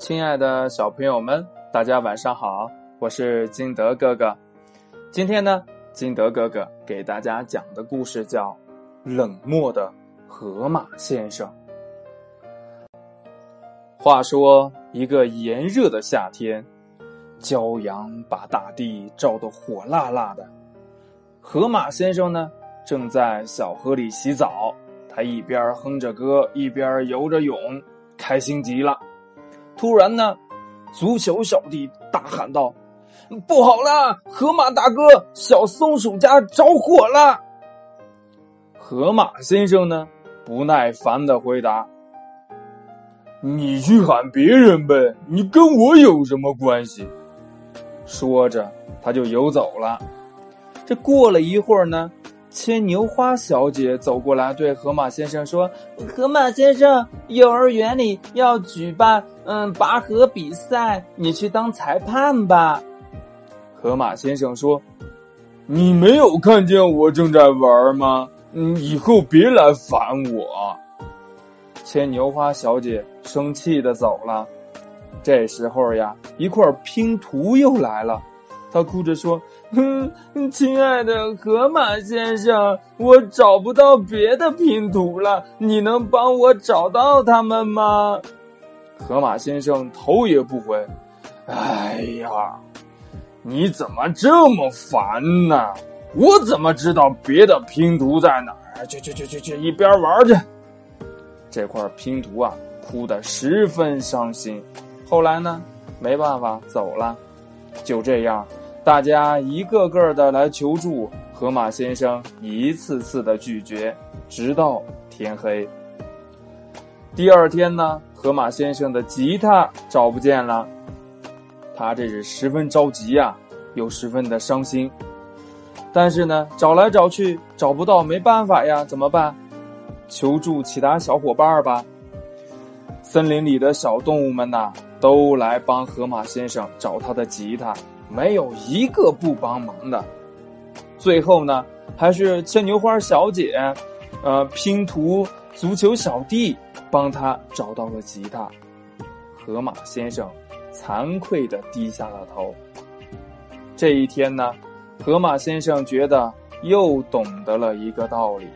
亲爱的小朋友们，大家晚上好！我是金德哥哥。今天呢，金德哥哥给大家讲的故事叫《冷漠的河马先生》。话说，一个炎热的夏天，骄阳把大地照得火辣辣的。河马先生呢，正在小河里洗澡。他一边哼着歌，一边游着泳，开心极了。突然呢，足球小弟大喊道：“不好了，河马大哥，小松鼠家着火了！”河马先生呢，不耐烦的回答：“你去喊别人呗，你跟我有什么关系？”说着，他就游走了。这过了一会儿呢。牵牛花小姐走过来，对河马先生说：“河马先生，幼儿园里要举办嗯拔河比赛，你去当裁判吧。”河马先生说：“你没有看见我正在玩吗？嗯，以后别来烦我。”牵牛花小姐生气的走了。这时候呀，一块拼图又来了。他哭着说：“哼，亲爱的河马先生，我找不到别的拼图了，你能帮我找到他们吗？”河马先生头也不回：“哎呀，你怎么这么烦呢？我怎么知道别的拼图在哪儿？去去去去去，一边玩去！”这块拼图啊，哭得十分伤心。后来呢，没办法走了。就这样。大家一个个的来求助，河马先生一次次的拒绝，直到天黑。第二天呢，河马先生的吉他找不见了，他这是十分着急呀，又十分的伤心。但是呢，找来找去找不到，没办法呀，怎么办？求助其他小伙伴吧。森林里的小动物们呐，都来帮河马先生找他的吉他。没有一个不帮忙的，最后呢，还是牵牛花小姐，呃，拼图足球小弟帮他找到了吉他。河马先生惭愧的低下了头。这一天呢，河马先生觉得又懂得了一个道理。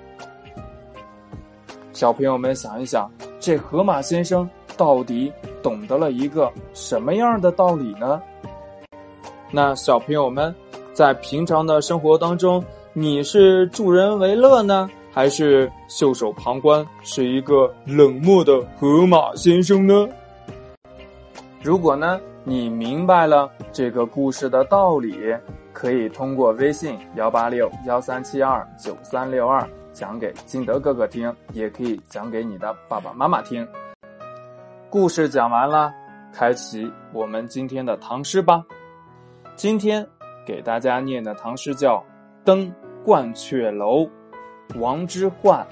小朋友们想一想，这河马先生到底懂得了一个什么样的道理呢？那小朋友们，在平常的生活当中，你是助人为乐呢，还是袖手旁观，是一个冷漠的河马先生呢？如果呢，你明白了这个故事的道理，可以通过微信幺八六幺三七二九三六二讲给金德哥哥听，也可以讲给你的爸爸妈妈听。故事讲完了，开启我们今天的唐诗吧。今天给大家念的唐诗叫《登鹳雀楼》，王之涣。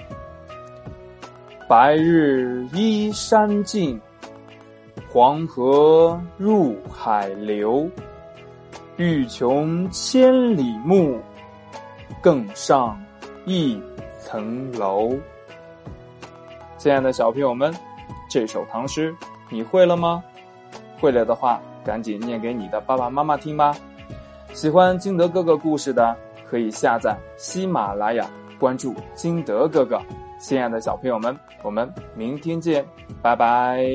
白日依山尽，黄河入海流。欲穷千里目，更上一层楼。亲爱的小朋友们，这首唐诗你会了吗？会了的话。赶紧念给你的爸爸妈妈听吧！喜欢金德哥哥故事的，可以下载喜马拉雅，关注金德哥哥。亲爱的小朋友们，我们明天见，拜拜。